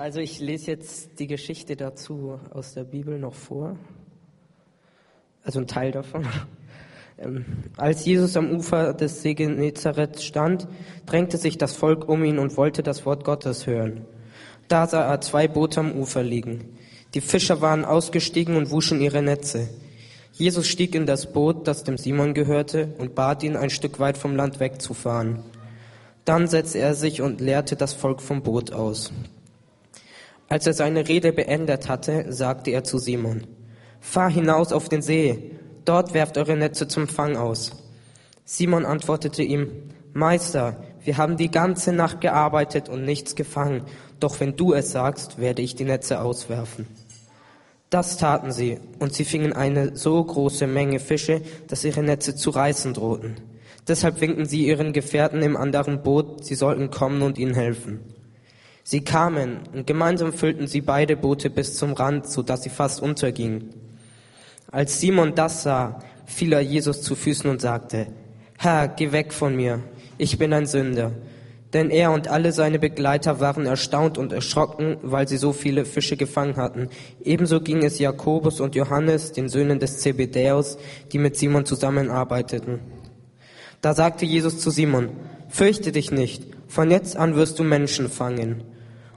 Also ich lese jetzt die Geschichte dazu aus der Bibel noch vor. Also ein Teil davon. Ähm, als Jesus am Ufer des See Genezareth stand, drängte sich das Volk um ihn und wollte das Wort Gottes hören. Da sah er zwei Boote am Ufer liegen. Die Fischer waren ausgestiegen und wuschen ihre Netze. Jesus stieg in das Boot, das dem Simon gehörte, und bat ihn, ein Stück weit vom Land wegzufahren. Dann setzte er sich und leerte das Volk vom Boot aus. Als er seine Rede beendet hatte, sagte er zu Simon, Fahr hinaus auf den See, dort werft eure Netze zum Fang aus. Simon antwortete ihm, Meister, wir haben die ganze Nacht gearbeitet und nichts gefangen, doch wenn du es sagst, werde ich die Netze auswerfen. Das taten sie, und sie fingen eine so große Menge Fische, dass ihre Netze zu reißen drohten. Deshalb winkten sie ihren Gefährten im anderen Boot, sie sollten kommen und ihnen helfen. Sie kamen und gemeinsam füllten sie beide Boote bis zum Rand, so dass sie fast untergingen. Als Simon das sah, fiel er Jesus zu Füßen und sagte, Herr, geh weg von mir, ich bin ein Sünder. Denn er und alle seine Begleiter waren erstaunt und erschrocken, weil sie so viele Fische gefangen hatten. Ebenso ging es Jakobus und Johannes, den Söhnen des Zebedäus, die mit Simon zusammenarbeiteten. Da sagte Jesus zu Simon, Fürchte dich nicht, von jetzt an wirst du Menschen fangen.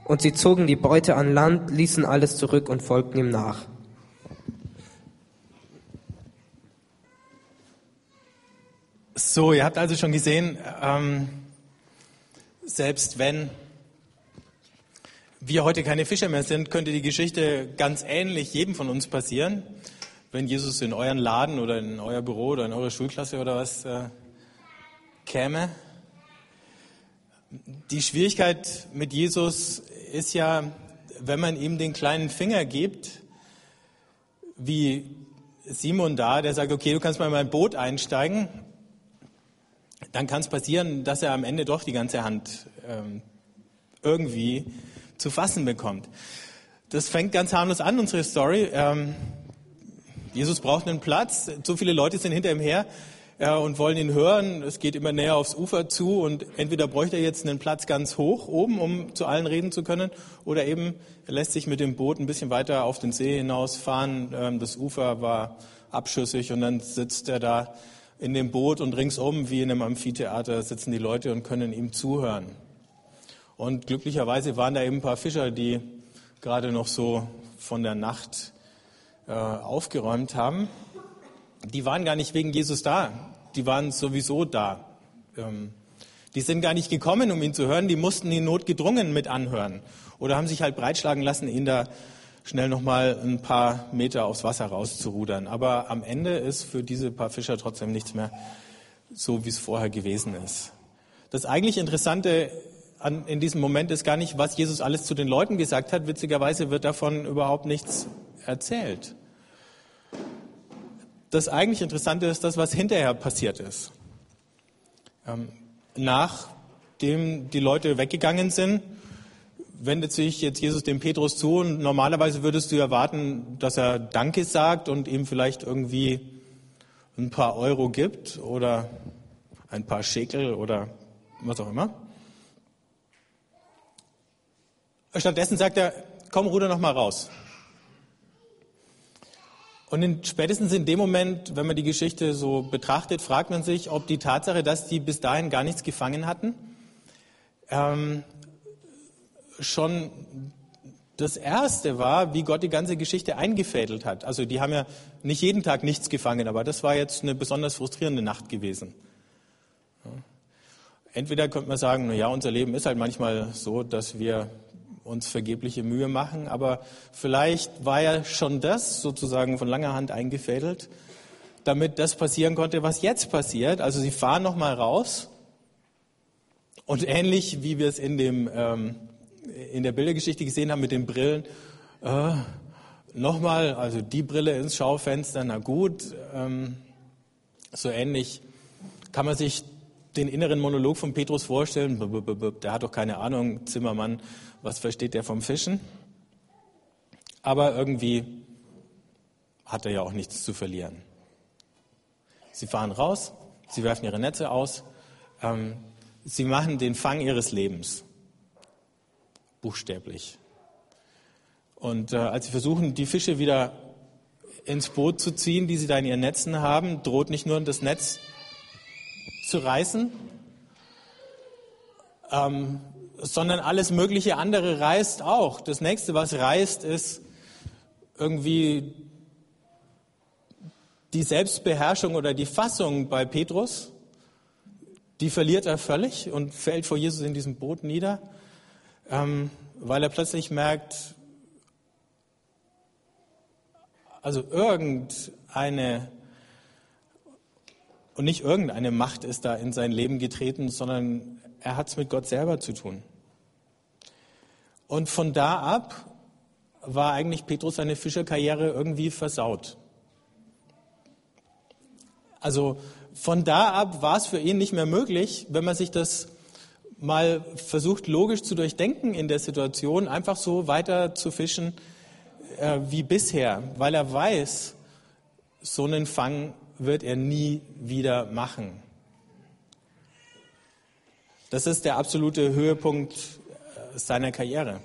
Und sie zogen die Beute an Land, ließen alles zurück und folgten ihm nach. So, ihr habt also schon gesehen, ähm, selbst wenn wir heute keine Fischer mehr sind, könnte die Geschichte ganz ähnlich jedem von uns passieren, wenn Jesus in euren Laden oder in euer Büro oder in eure Schulklasse oder was äh, käme. Die Schwierigkeit mit Jesus ist ja, wenn man ihm den kleinen Finger gibt, wie Simon da, der sagt, okay, du kannst mal in mein Boot einsteigen, dann kann es passieren, dass er am Ende doch die ganze Hand ähm, irgendwie zu fassen bekommt. Das fängt ganz harmlos an, unsere Story. Ähm, Jesus braucht einen Platz, so viele Leute sind hinter ihm her ja, und wollen ihn hören. Es geht immer näher aufs Ufer zu und entweder bräuchte er jetzt einen Platz ganz hoch oben, um zu allen reden zu können, oder eben lässt sich mit dem Boot ein bisschen weiter auf den See hinausfahren. Ähm, das Ufer war abschüssig und dann sitzt er da in dem Boot und ringsum, wie in einem Amphitheater, sitzen die Leute und können ihm zuhören. Und glücklicherweise waren da eben ein paar Fischer, die gerade noch so von der Nacht äh, aufgeräumt haben die waren gar nicht wegen Jesus da, die waren sowieso da. Ähm, die sind gar nicht gekommen, um ihn zu hören, die mussten ihn notgedrungen mit anhören oder haben sich halt breitschlagen lassen, ihn da schnell nochmal ein paar Meter aufs Wasser rauszurudern. Aber am Ende ist für diese paar Fischer trotzdem nichts mehr so, wie es vorher gewesen ist. Das eigentlich Interessante an, in diesem Moment ist gar nicht, was Jesus alles zu den Leuten gesagt hat. Witzigerweise wird davon überhaupt nichts erzählt. Das eigentlich Interessante ist das, was hinterher passiert ist. Ähm, nachdem die Leute weggegangen sind, wendet sich jetzt Jesus dem Petrus zu und normalerweise würdest du erwarten, dass er Danke sagt und ihm vielleicht irgendwie ein paar Euro gibt oder ein paar Schekel oder was auch immer. Stattdessen sagt er, komm, ruder noch mal raus. Und in, spätestens in dem Moment, wenn man die Geschichte so betrachtet, fragt man sich, ob die Tatsache, dass die bis dahin gar nichts gefangen hatten, ähm, schon das Erste war, wie Gott die ganze Geschichte eingefädelt hat. Also die haben ja nicht jeden Tag nichts gefangen, aber das war jetzt eine besonders frustrierende Nacht gewesen. Entweder könnte man sagen, na ja, unser Leben ist halt manchmal so, dass wir uns vergebliche Mühe machen, aber vielleicht war ja schon das sozusagen von langer Hand eingefädelt, damit das passieren konnte, was jetzt passiert. Also sie fahren noch mal raus und ähnlich wie wir es in dem ähm, in der Bildergeschichte gesehen haben mit den Brillen, äh, nochmal, also die Brille ins Schaufenster, na gut, ähm, so ähnlich kann man sich den inneren Monolog von Petrus vorstellen. Der hat doch keine Ahnung, Zimmermann, was versteht der vom Fischen? Aber irgendwie hat er ja auch nichts zu verlieren. Sie fahren raus, sie werfen ihre Netze aus, ähm, sie machen den Fang ihres Lebens. Buchstäblich. Und äh, als sie versuchen, die Fische wieder ins Boot zu ziehen, die sie da in ihren Netzen haben, droht nicht nur das Netz zu reißen, ähm, sondern alles mögliche andere reißt auch. Das nächste, was reißt, ist irgendwie die Selbstbeherrschung oder die Fassung bei Petrus. Die verliert er völlig und fällt vor Jesus in diesem Boot nieder, ähm, weil er plötzlich merkt, also irgendeine und nicht irgendeine Macht ist da in sein Leben getreten, sondern er hat es mit Gott selber zu tun. Und von da ab war eigentlich Petrus seine Fischerkarriere irgendwie versaut. Also von da ab war es für ihn nicht mehr möglich, wenn man sich das mal versucht logisch zu durchdenken in der Situation, einfach so weiter zu fischen äh, wie bisher, weil er weiß, so einen Fang wird er nie wieder machen. Das ist der absolute Höhepunkt äh, seiner Karriere.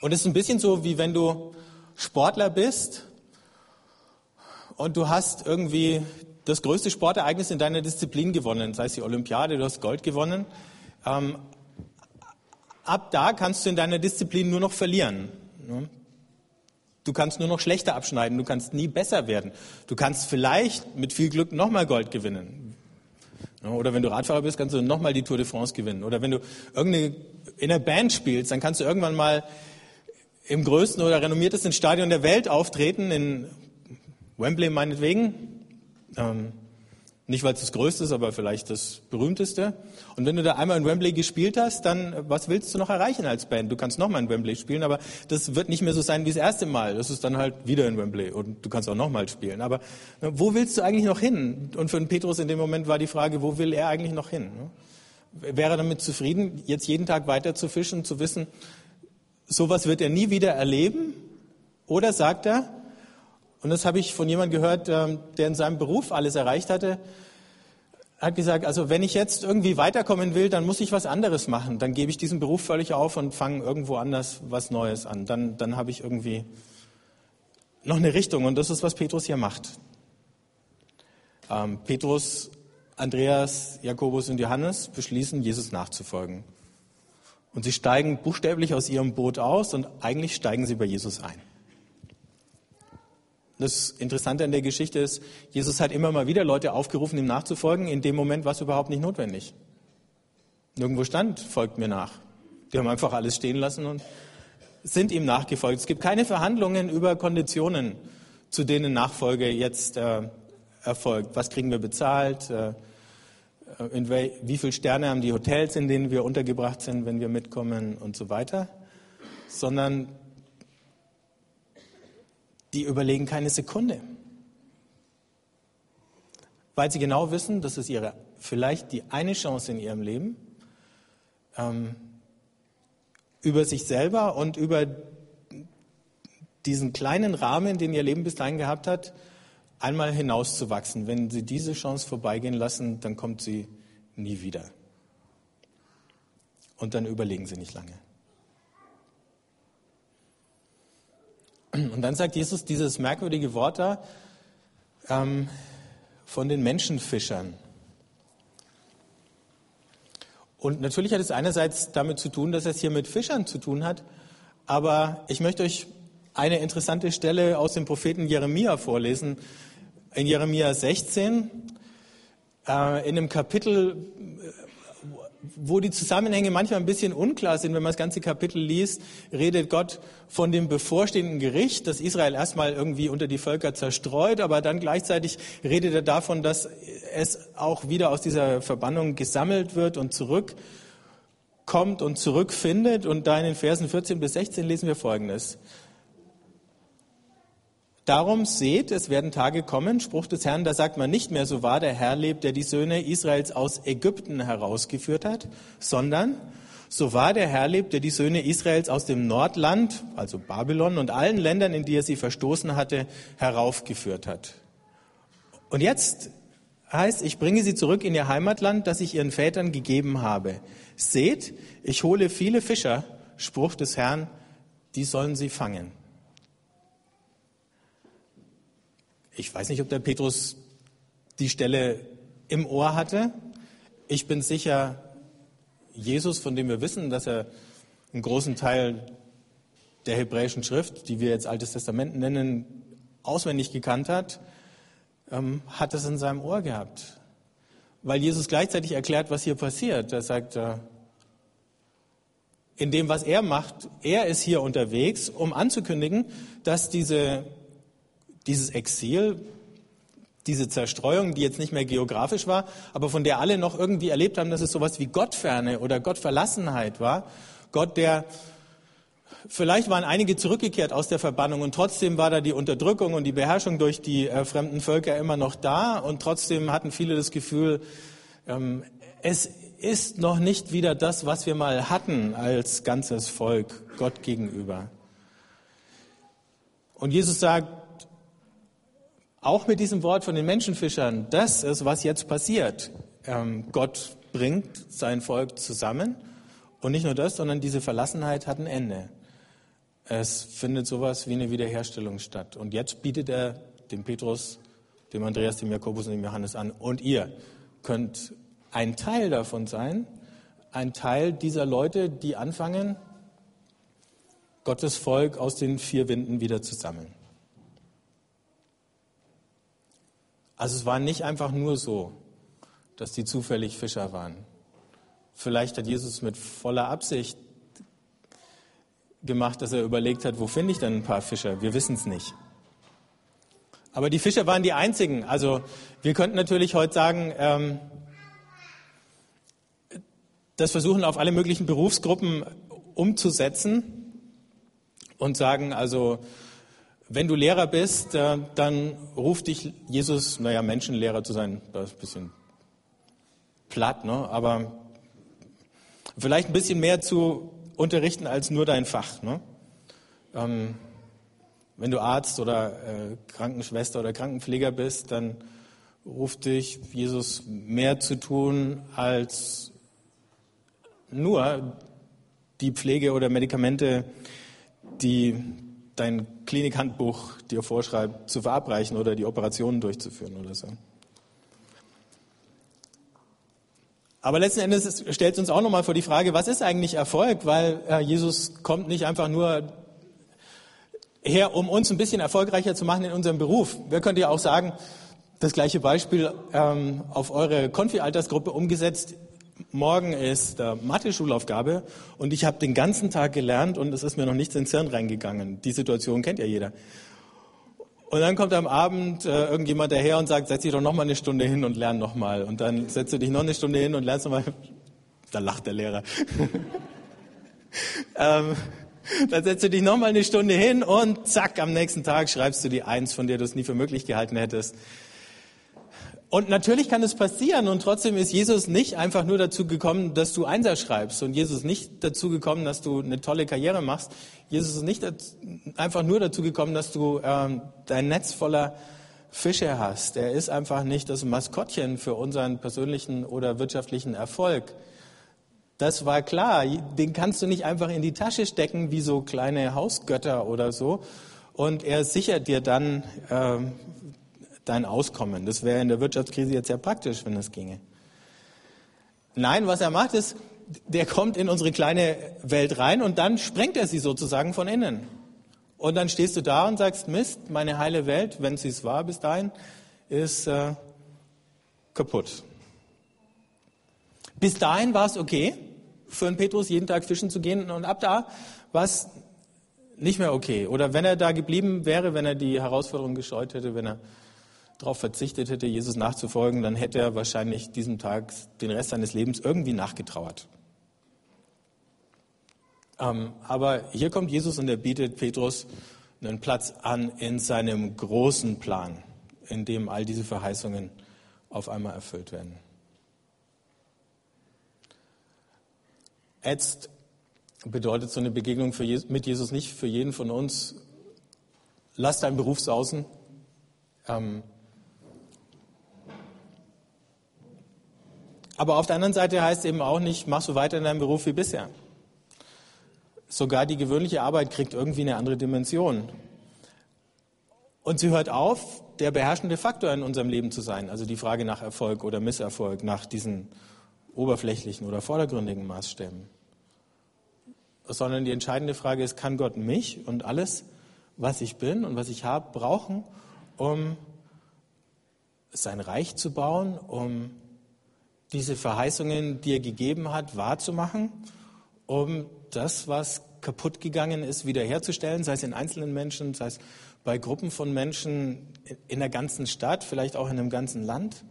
Und es ist ein bisschen so, wie wenn du Sportler bist und du hast irgendwie das größte Sportereignis in deiner Disziplin gewonnen, sei es die Olympiade, du hast Gold gewonnen. Ähm, ab da kannst du in deiner Disziplin nur noch verlieren. Ne? Du kannst nur noch schlechter abschneiden, du kannst nie besser werden. Du kannst vielleicht mit viel Glück nochmal Gold gewinnen. Oder wenn du Radfahrer bist, kannst du nochmal die Tour de France gewinnen. Oder wenn du irgendeine, in einer Band spielst, dann kannst du irgendwann mal im größten oder renommiertesten Stadion der Welt auftreten, in Wembley meinetwegen. Ähm, nicht, weil es das Größte ist, aber vielleicht das Berühmteste. Und wenn du da einmal in Wembley gespielt hast, dann was willst du noch erreichen als Band? Du kannst nochmal in Wembley spielen, aber das wird nicht mehr so sein wie das erste Mal. Das ist dann halt wieder in Wembley und du kannst auch nochmal spielen. Aber äh, wo willst du eigentlich noch hin? Und für den Petrus in dem Moment war die Frage, wo will er eigentlich noch hin? Ne? Wäre er damit zufrieden, jetzt jeden Tag weiter zu fischen, zu wissen, sowas wird er nie wieder erleben? Oder sagt er, und das habe ich von jemandem gehört, ähm, der in seinem Beruf alles erreicht hatte, hat gesagt, also wenn ich jetzt irgendwie weiterkommen will, dann muss ich was anderes machen. Dann gebe ich diesen Beruf völlig auf und fange irgendwo anders was Neues an. Dann, dann habe ich irgendwie noch eine Richtung. Und das ist, was Petrus hier macht. Ähm, Petrus, Andreas, Jakobus und Johannes beschließen, Jesus nachzufolgen. Und sie steigen buchstäblich aus ihrem Boot aus und eigentlich steigen sie bei Jesus ein. Das Interessante an der Geschichte ist, Jesus hat immer mal wieder Leute aufgerufen, ihm nachzufolgen. In dem Moment war es überhaupt nicht notwendig. Nirgendwo stand, folgt mir nach. Die haben einfach alles stehen lassen und sind ihm nachgefolgt. Es gibt keine Verhandlungen über Konditionen, zu denen Nachfolge jetzt äh, erfolgt. Was kriegen wir bezahlt? Äh, we wie viele Sterne haben die Hotels, in denen wir untergebracht sind, wenn wir mitkommen und so weiter? Sondern die überlegen keine Sekunde. Weil sie genau wissen, das ist ihre, vielleicht die eine Chance in ihrem Leben, ähm, über sich selber und über diesen kleinen Rahmen, den ihr Leben bis dahin gehabt hat, einmal hinauszuwachsen. Wenn sie diese Chance vorbeigehen lassen, dann kommt sie nie wieder. Und dann überlegen sie nicht lange. Und dann sagt Jesus dieses merkwürdige Wort da ähm, von den Menschenfischern. Und natürlich hat es einerseits damit zu tun, dass es hier mit Fischern zu tun hat, aber ich möchte euch eine interessante Stelle aus dem Propheten Jeremia vorlesen. In Jeremia 16, äh, in einem Kapitel, wo die Zusammenhänge manchmal ein bisschen unklar sind, wenn man das ganze Kapitel liest, redet Gott von dem bevorstehenden Gericht, das Israel erstmal irgendwie unter die Völker zerstreut, aber dann gleichzeitig redet er davon, dass es auch wieder aus dieser Verbannung gesammelt wird und zurückkommt und zurückfindet. Und da in den Versen 14 bis 16 lesen wir Folgendes. Darum seht, es werden Tage kommen, Spruch des Herrn, da sagt man nicht mehr, so wahr der Herr lebt, der die Söhne Israels aus Ägypten herausgeführt hat, sondern so wahr der Herr lebt, der die Söhne Israels aus dem Nordland, also Babylon und allen Ländern, in die er sie verstoßen hatte, heraufgeführt hat. Und jetzt heißt, ich bringe sie zurück in ihr Heimatland, das ich ihren Vätern gegeben habe. Seht, ich hole viele Fischer, Spruch des Herrn, die sollen sie fangen. Ich weiß nicht, ob der Petrus die Stelle im Ohr hatte. Ich bin sicher, Jesus, von dem wir wissen, dass er einen großen Teil der hebräischen Schrift, die wir jetzt Altes Testament nennen, auswendig gekannt hat, ähm, hat es in seinem Ohr gehabt. Weil Jesus gleichzeitig erklärt, was hier passiert. Er sagt, äh, in dem, was er macht, er ist hier unterwegs, um anzukündigen, dass diese, dieses Exil, diese Zerstreuung, die jetzt nicht mehr geografisch war, aber von der alle noch irgendwie erlebt haben, dass es sowas wie Gottferne oder Gottverlassenheit war. Gott, der Vielleicht waren einige zurückgekehrt aus der Verbannung und trotzdem war da die Unterdrückung und die Beherrschung durch die äh, fremden Völker immer noch da und trotzdem hatten viele das Gefühl, ähm, es ist noch nicht wieder das, was wir mal hatten als ganzes Volk Gott gegenüber. Und Jesus sagt, auch mit diesem Wort von den Menschenfischern, das ist, was jetzt passiert. Ähm, Gott bringt sein Volk zusammen. Und nicht nur das, sondern diese Verlassenheit hat ein Ende. Es findet sowas wie eine Wiederherstellung statt. Und jetzt bietet er dem Petrus, dem Andreas, dem Jakobus und dem Johannes an. Und ihr könnt ein Teil davon sein, ein Teil dieser Leute, die anfangen, Gottes Volk aus den vier Winden wieder zu sammeln. Also es war nicht einfach nur so, dass die zufällig Fischer waren. Vielleicht hat Jesus mit voller Absicht gemacht, dass er überlegt hat, wo finde ich denn ein paar Fischer? Wir wissen es nicht. Aber die Fischer waren die einzigen. Also wir könnten natürlich heute sagen, ähm, das versuchen auf alle möglichen Berufsgruppen umzusetzen und sagen, also wenn du Lehrer bist, äh, dann ruft dich Jesus, naja, Menschenlehrer zu sein, das ist ein bisschen platt, ne? aber vielleicht ein bisschen mehr zu unterrichten als nur dein Fach. Ne? Ähm, wenn du Arzt oder äh, Krankenschwester oder Krankenpfleger bist, dann ruft dich Jesus mehr zu tun, als nur die Pflege oder Medikamente, die dein Klinikhandbuch dir vorschreibt, zu verabreichen oder die Operationen durchzuführen oder so. Aber letzten Endes stellt es uns auch nochmal vor die Frage, was ist eigentlich Erfolg? Weil äh, Jesus kommt nicht einfach nur her, um uns ein bisschen erfolgreicher zu machen in unserem Beruf. Wer könnte ja auch sagen, das gleiche Beispiel ähm, auf eure Konfi-Altersgruppe umgesetzt. Morgen ist äh, Mathe-Schulaufgabe und ich habe den ganzen Tag gelernt und es ist mir noch nichts ins Hirn reingegangen. Die Situation kennt ja jeder. Und dann kommt am Abend äh, irgendjemand daher und sagt, setz dich doch noch mal eine Stunde hin und lern noch mal. Und dann setzt du dich noch eine Stunde hin und lernst noch mal. Da lacht der Lehrer. ähm, dann setzt du dich noch mal eine Stunde hin und zack, am nächsten Tag schreibst du die Eins, von der du es nie für möglich gehalten hättest. Und natürlich kann es passieren und trotzdem ist Jesus nicht einfach nur dazu gekommen, dass du Einser schreibst und Jesus nicht dazu gekommen, dass du eine tolle Karriere machst. Jesus ist nicht einfach nur dazu gekommen, dass du ähm, dein Netz voller Fische hast. Er ist einfach nicht das Maskottchen für unseren persönlichen oder wirtschaftlichen Erfolg. Das war klar. Den kannst du nicht einfach in die Tasche stecken wie so kleine Hausgötter oder so. Und er sichert dir dann ähm, dein Auskommen. Das wäre in der Wirtschaftskrise jetzt sehr praktisch, wenn das ginge. Nein, was er macht ist, der kommt in unsere kleine Welt rein und dann sprengt er sie sozusagen von innen. Und dann stehst du da und sagst, Mist, meine heile Welt, wenn sie es war bis dahin, ist äh, kaputt. Bis dahin war es okay, für einen Petrus jeden Tag fischen zu gehen und ab da war es nicht mehr okay. Oder wenn er da geblieben wäre, wenn er die Herausforderung gescheut hätte, wenn er darauf verzichtet hätte, Jesus nachzufolgen, dann hätte er wahrscheinlich diesem Tag den Rest seines Lebens irgendwie nachgetrauert. Ähm, aber hier kommt Jesus und er bietet Petrus einen Platz an in seinem großen Plan, in dem all diese Verheißungen auf einmal erfüllt werden. Jetzt bedeutet so eine Begegnung Jesus, mit Jesus nicht für jeden von uns, lass deinen Beruf sausen. Ähm, Aber auf der anderen Seite heißt es eben auch nicht, mach so weiter in deinem Beruf wie bisher. sogar die gewöhnliche Arbeit kriegt irgendwie eine andere Dimension. Und sie hört auf, der beherrschende Faktor in unserem Leben zu sein. Also die Frage nach Erfolg oder Misserfolg, nach diesen oberflächlichen oder vordergründigen Maßstäben. Sondern die entscheidende Frage ist, kann Gott mich und alles, was ich bin und was ich habe, brauchen, um sein Reich zu bauen, um diese Verheißungen, die er gegeben hat, wahrzumachen, um das, was kaputt gegangen ist, wiederherzustellen, sei es in einzelnen Menschen, sei es bei Gruppen von Menschen in der ganzen Stadt, vielleicht auch in einem ganzen Land.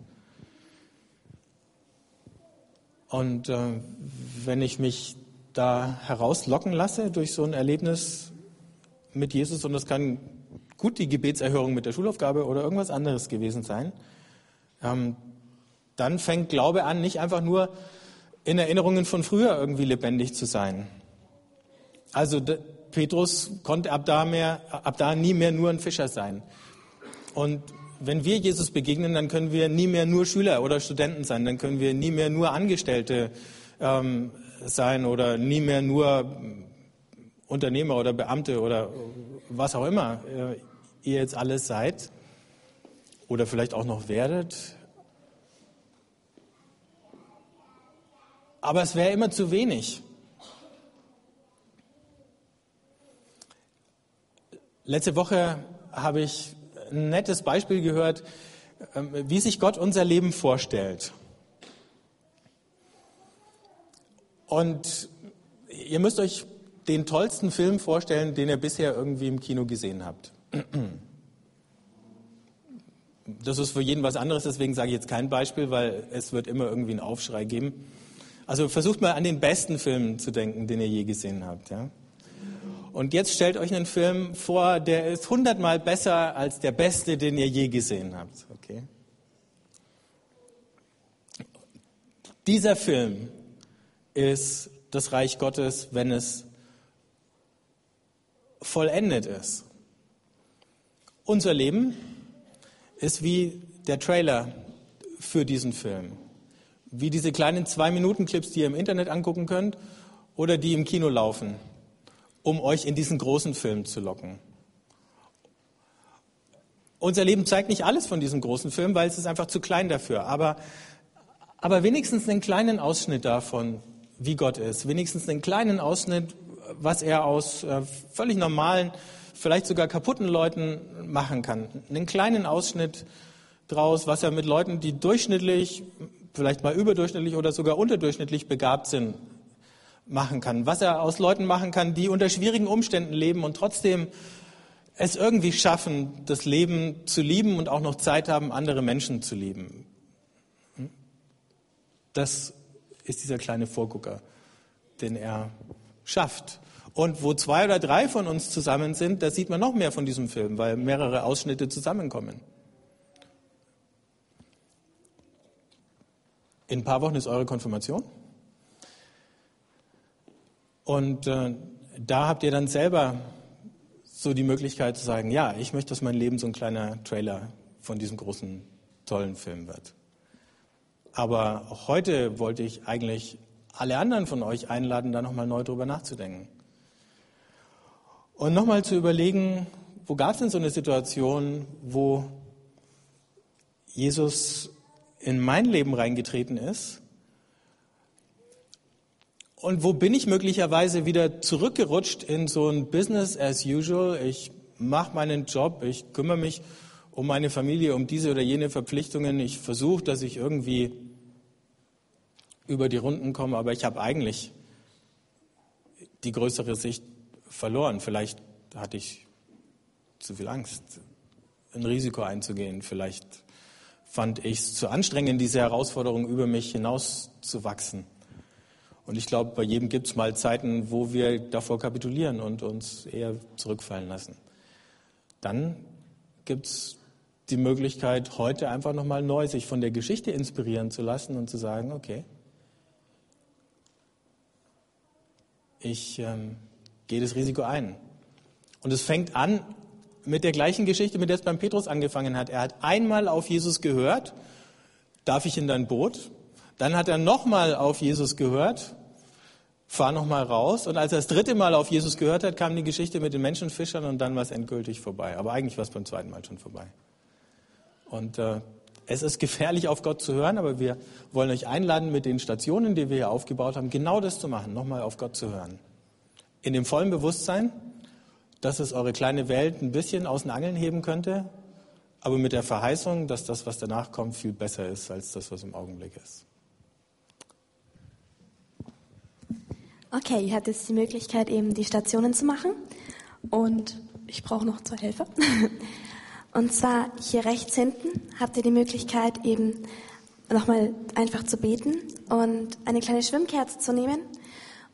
Und äh, wenn ich mich da herauslocken lasse durch so ein Erlebnis mit Jesus, und das kann gut die Gebetserhörung mit der Schulaufgabe oder irgendwas anderes gewesen sein, ähm, dann fängt Glaube an, nicht einfach nur in Erinnerungen von früher irgendwie lebendig zu sein. Also Petrus konnte ab da, mehr, ab da nie mehr nur ein Fischer sein. Und wenn wir Jesus begegnen, dann können wir nie mehr nur Schüler oder Studenten sein, dann können wir nie mehr nur Angestellte ähm, sein oder nie mehr nur Unternehmer oder Beamte oder was auch immer äh, ihr jetzt alles seid oder vielleicht auch noch werdet. Aber es wäre immer zu wenig. Letzte Woche habe ich ein nettes Beispiel gehört, ähm, wie sich Gott unser Leben vorstellt. Und ihr müsst euch den tollsten Film vorstellen, den ihr bisher irgendwie im Kino gesehen habt. Das ist für jeden was anderes, deswegen sage ich jetzt kein Beispiel, weil es wird immer irgendwie einen Aufschrei geben. Also versucht mal an den besten Film zu denken, den ihr je gesehen habt. Ja? Und jetzt stellt euch einen Film vor, der ist hundertmal besser als der beste, den ihr je gesehen habt. Okay? Dieser Film ist das Reich Gottes, wenn es vollendet ist. Unser Leben ist wie der Trailer für diesen Film. Wie diese kleinen Zwei-Minuten-Clips, die ihr im Internet angucken könnt oder die im Kino laufen um euch in diesen großen Film zu locken. Unser Leben zeigt nicht alles von diesem großen Film, weil es ist einfach zu klein dafür. Aber, aber wenigstens einen kleinen Ausschnitt davon, wie Gott ist. Wenigstens einen kleinen Ausschnitt, was er aus äh, völlig normalen, vielleicht sogar kaputten Leuten machen kann. Einen kleinen Ausschnitt draus, was er mit Leuten, die durchschnittlich, vielleicht mal überdurchschnittlich oder sogar unterdurchschnittlich begabt sind, machen kann, was er aus Leuten machen kann, die unter schwierigen Umständen leben und trotzdem es irgendwie schaffen, das Leben zu lieben und auch noch Zeit haben, andere Menschen zu lieben. Das ist dieser kleine Vorgucker, den er schafft. Und wo zwei oder drei von uns zusammen sind, da sieht man noch mehr von diesem Film, weil mehrere Ausschnitte zusammenkommen. In ein paar Wochen ist eure Konfirmation. Und äh, da habt ihr dann selber so die Möglichkeit zu sagen, ja, ich möchte, dass mein Leben so ein kleiner Trailer von diesem großen, tollen Film wird. Aber auch heute wollte ich eigentlich alle anderen von euch einladen, da nochmal neu drüber nachzudenken. Und nochmal zu überlegen, wo gab es denn so eine Situation, wo Jesus in mein Leben reingetreten ist und wo bin ich möglicherweise wieder zurückgerutscht in so ein Business as usual? Ich mache meinen Job, ich kümmere mich um meine Familie, um diese oder jene Verpflichtungen. Ich versuche, dass ich irgendwie über die Runden komme, aber ich habe eigentlich die größere Sicht verloren. Vielleicht hatte ich zu viel Angst, ein Risiko einzugehen. Vielleicht fand ich es zu anstrengend, diese Herausforderung über mich hinaus zu wachsen. Und ich glaube, bei jedem gibt es mal Zeiten, wo wir davor kapitulieren und uns eher zurückfallen lassen. Dann gibt es die Möglichkeit, heute einfach nochmal neu sich von der Geschichte inspirieren zu lassen und zu sagen, okay, ich ähm, gehe das Risiko ein. Und es fängt an mit der gleichen Geschichte, mit der es beim Petrus angefangen hat. Er hat einmal auf Jesus gehört, darf ich in dein Boot? Dann hat er nochmal auf Jesus gehört, fahr noch mal raus. Und als er das dritte Mal auf Jesus gehört hat, kam die Geschichte mit den Menschenfischern und dann war es endgültig vorbei. Aber eigentlich war es beim zweiten Mal schon vorbei. Und äh, es ist gefährlich, auf Gott zu hören, aber wir wollen euch einladen, mit den Stationen, die wir hier aufgebaut haben, genau das zu machen, nochmal auf Gott zu hören. In dem vollen Bewusstsein, dass es eure kleine Welt ein bisschen aus den Angeln heben könnte, aber mit der Verheißung, dass das, was danach kommt, viel besser ist als das, was im Augenblick ist. Okay, ihr habt jetzt die Möglichkeit, eben die Stationen zu machen. Und ich brauche noch zwei Helfer. Und zwar hier rechts hinten habt ihr die Möglichkeit, eben nochmal einfach zu beten und eine kleine Schwimmkerze zu nehmen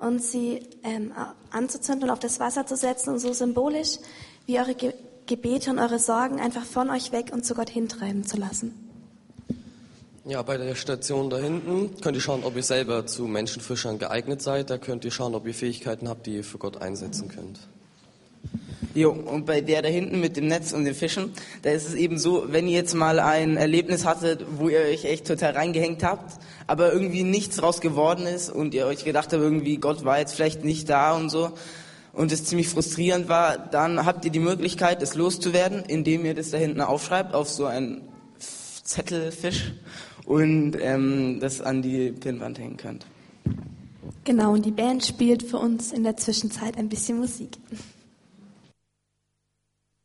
und sie ähm, anzuzünden und auf das Wasser zu setzen und so symbolisch wie eure Ge Gebete und eure Sorgen einfach von euch weg und zu Gott hintreiben zu lassen. Ja, bei der Station da hinten könnt ihr schauen, ob ihr selber zu Menschenfischern geeignet seid. Da könnt ihr schauen, ob ihr Fähigkeiten habt, die ihr für Gott einsetzen könnt. Jo, und bei der da hinten mit dem Netz und den Fischen, da ist es eben so, wenn ihr jetzt mal ein Erlebnis hattet, wo ihr euch echt total reingehängt habt, aber irgendwie nichts draus geworden ist und ihr euch gedacht habt, irgendwie Gott war jetzt vielleicht nicht da und so und es ziemlich frustrierend war, dann habt ihr die Möglichkeit, es loszuwerden, indem ihr das da hinten aufschreibt auf so einen Zettelfisch und ähm, das an die Pinnwand hängen könnt. Genau, und die Band spielt für uns in der Zwischenzeit ein bisschen Musik.